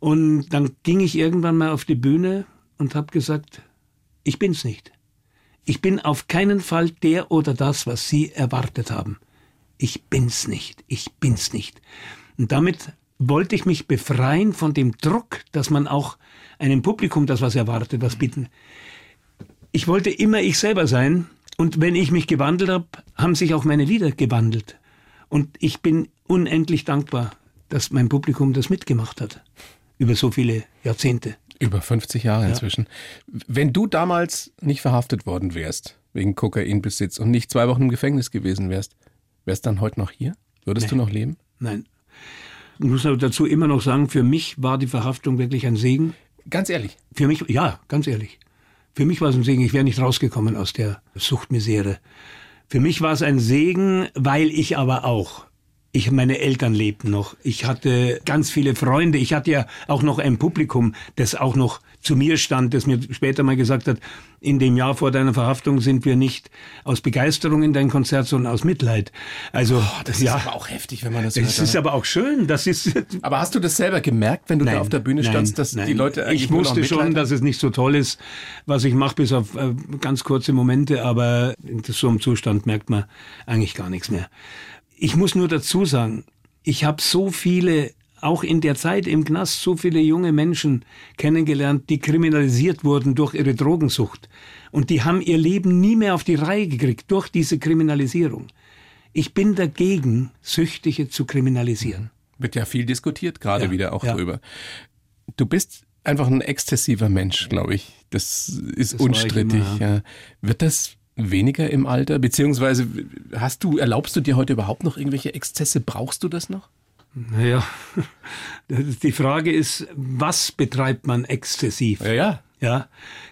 Und dann ging ich irgendwann mal auf die Bühne und habe gesagt, ich bin's nicht. Ich bin auf keinen Fall der oder das, was Sie erwartet haben. ich bin's nicht, ich bin's nicht. Und damit wollte ich mich befreien von dem Druck, dass man auch einem Publikum das was erwartet, was bieten. Ich wollte immer ich selber sein und wenn ich mich gewandelt habe, haben sich auch meine Lieder gewandelt. Und ich bin unendlich dankbar, dass mein Publikum das mitgemacht hat. Über so viele Jahrzehnte. Über 50 Jahre inzwischen. Ja. Wenn du damals nicht verhaftet worden wärst, wegen Kokainbesitz und nicht zwei Wochen im Gefängnis gewesen wärst, wärst du dann heute noch hier? Würdest nee. du noch leben? Nein. Ich muss dazu immer noch sagen, für mich war die Verhaftung wirklich ein Segen. Ganz ehrlich? Für mich, ja, ganz ehrlich. Für mich war es ein Segen. Ich wäre nicht rausgekommen aus der Suchtmisere. Für mich war es ein Segen, weil ich aber auch ich, meine Eltern lebten noch. Ich hatte ganz viele Freunde. Ich hatte ja auch noch ein Publikum, das auch noch zu mir stand, das mir später mal gesagt hat, in dem Jahr vor deiner Verhaftung sind wir nicht aus Begeisterung in dein Konzert, sondern aus Mitleid. Also, oh, das ja, ist aber auch heftig, wenn man das hört. Es ist aber auch schön, das ist. Aber hast du das selber gemerkt, wenn du nein, da auf der Bühne standst, dass nein. die Leute Ich wusste schon, dass es nicht so toll ist, was ich mache, bis auf äh, ganz kurze Momente, aber in so einem Zustand merkt man eigentlich gar nichts mehr. Ich muss nur dazu sagen, ich habe so viele, auch in der Zeit im Knast, so viele junge Menschen kennengelernt, die kriminalisiert wurden durch ihre Drogensucht. Und die haben ihr Leben nie mehr auf die Reihe gekriegt durch diese Kriminalisierung. Ich bin dagegen, Süchtige zu kriminalisieren. Wird ja viel diskutiert, gerade ja, wieder auch ja. drüber. Du bist einfach ein exzessiver Mensch, glaube ich. Das ist das unstrittig. Immer, ja. Wird das weniger im Alter? Beziehungsweise hast du, erlaubst du dir heute überhaupt noch irgendwelche Exzesse? Brauchst du das noch? Naja, die Frage ist, was betreibt man exzessiv? Ja, ja. Ja,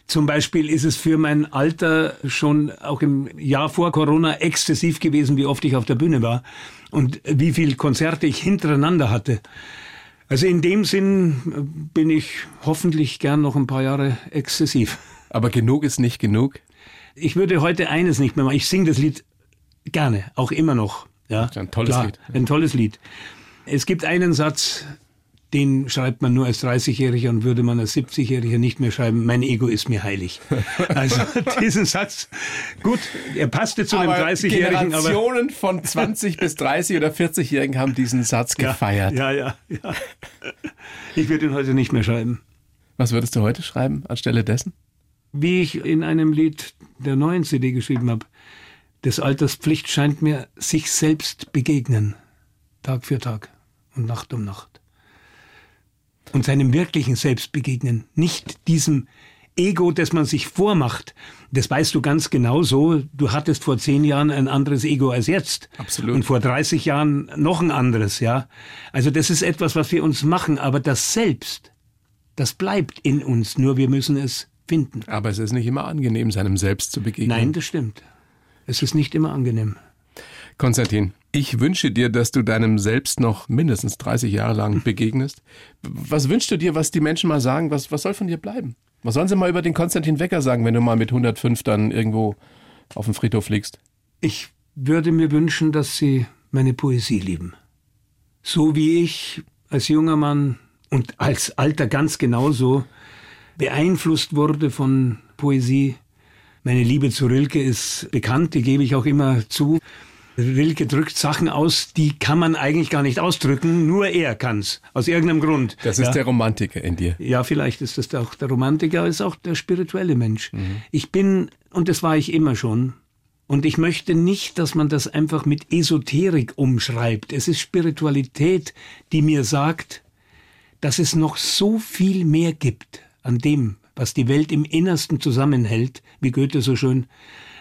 zum Beispiel ist es für mein Alter schon auch im Jahr vor Corona exzessiv gewesen, wie oft ich auf der Bühne war und wie viele Konzerte ich hintereinander hatte. Also in dem Sinn bin ich hoffentlich gern noch ein paar Jahre exzessiv. Aber genug ist nicht genug? Ich würde heute eines nicht mehr machen. Ich singe das Lied gerne, auch immer noch. Ja, ein tolles Klar, Lied. Ein tolles Lied. Es gibt einen Satz, den schreibt man nur als 30-Jähriger und würde man als 70-Jähriger nicht mehr schreiben, mein Ego ist mir heilig. Also diesen Satz, gut, er passte zu aber einem 30-Jährigen. Generationen aber von 20 bis 30 oder 40-Jährigen haben diesen Satz gefeiert. Ja, ja, ja. Ich würde ihn heute nicht mehr schreiben. Was würdest du heute schreiben anstelle dessen? Wie ich in einem Lied der neuen CD geschrieben habe, des Alters Pflicht scheint mir sich selbst begegnen, Tag für Tag und Nacht um Nacht. Und seinem wirklichen Selbst begegnen, nicht diesem Ego, das man sich vormacht. Das weißt du ganz genau so. Du hattest vor zehn Jahren ein anderes Ego als jetzt. Absolut. Und vor 30 Jahren noch ein anderes, ja. Also das ist etwas, was wir uns machen. Aber das Selbst, das bleibt in uns. Nur wir müssen es finden. Aber es ist nicht immer angenehm, seinem Selbst zu begegnen. Nein, das stimmt. Es ist nicht immer angenehm. Konstantin, ich wünsche dir, dass du deinem Selbst noch mindestens 30 Jahre lang begegnest. Was wünschst du dir, was die Menschen mal sagen? Was, was soll von dir bleiben? Was sollen sie mal über den Konstantin Wecker sagen, wenn du mal mit 105 dann irgendwo auf dem Friedhof liegst? Ich würde mir wünschen, dass sie meine Poesie lieben. So wie ich als junger Mann und als Alter ganz genauso beeinflusst wurde von Poesie. Meine Liebe zu Rilke ist bekannt, die gebe ich auch immer zu. Rilke drückt Sachen aus, die kann man eigentlich gar nicht ausdrücken, nur er kann's, aus irgendeinem Grund. Das ist ja. der Romantiker in dir. Ja, vielleicht ist das auch der Romantiker, aber ist auch der spirituelle Mensch. Mhm. Ich bin, und das war ich immer schon, und ich möchte nicht, dass man das einfach mit Esoterik umschreibt. Es ist Spiritualität, die mir sagt, dass es noch so viel mehr gibt an dem, was die Welt im Innersten zusammenhält, wie Goethe so schön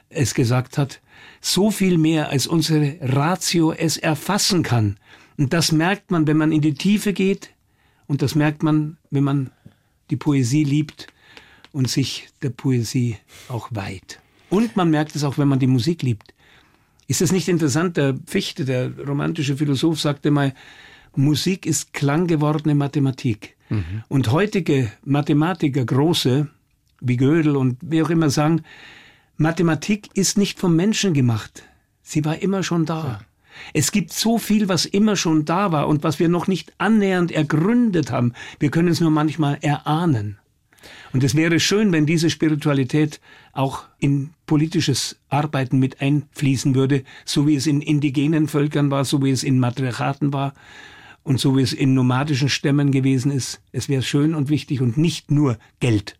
es gesagt hat, so viel mehr als unsere Ratio es erfassen kann. Und das merkt man, wenn man in die Tiefe geht, und das merkt man, wenn man die Poesie liebt und sich der Poesie auch weiht. Und man merkt es auch, wenn man die Musik liebt. Ist es nicht interessant? Der Fichte, der romantische Philosoph, sagte mal, Musik ist klanggewordene Mathematik. Mhm. Und heutige Mathematiker, große, wie Gödel und wie auch immer sagen, Mathematik ist nicht vom Menschen gemacht. Sie war immer schon da. Ja. Es gibt so viel, was immer schon da war und was wir noch nicht annähernd ergründet haben. Wir können es nur manchmal erahnen. Und es wäre schön, wenn diese Spiritualität auch in politisches Arbeiten mit einfließen würde, so wie es in indigenen Völkern war, so wie es in Matriarchaten war und so wie es in nomadischen Stämmen gewesen ist. Es wäre schön und wichtig und nicht nur Geld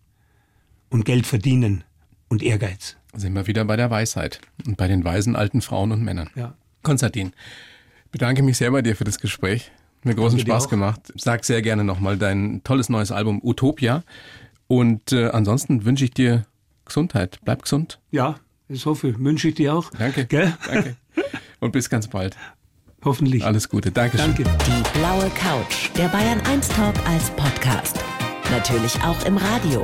und Geld verdienen und Ehrgeiz. Sind wir wieder bei der Weisheit und bei den weisen alten Frauen und Männern. Ja. Konstantin, bedanke mich sehr bei dir für das Gespräch. Mir großen Danke Spaß gemacht. Sag sehr gerne nochmal dein tolles neues Album Utopia. Und äh, ansonsten wünsche ich dir Gesundheit. Bleib gesund. Ja, das hoffe ich. Wünsche ich dir auch. Danke. Gell? Danke. Und bis ganz bald. Hoffentlich. Alles Gute. Dankeschön. Danke. Die blaue Couch, der Bayern 1 Talk als Podcast. Natürlich auch im Radio.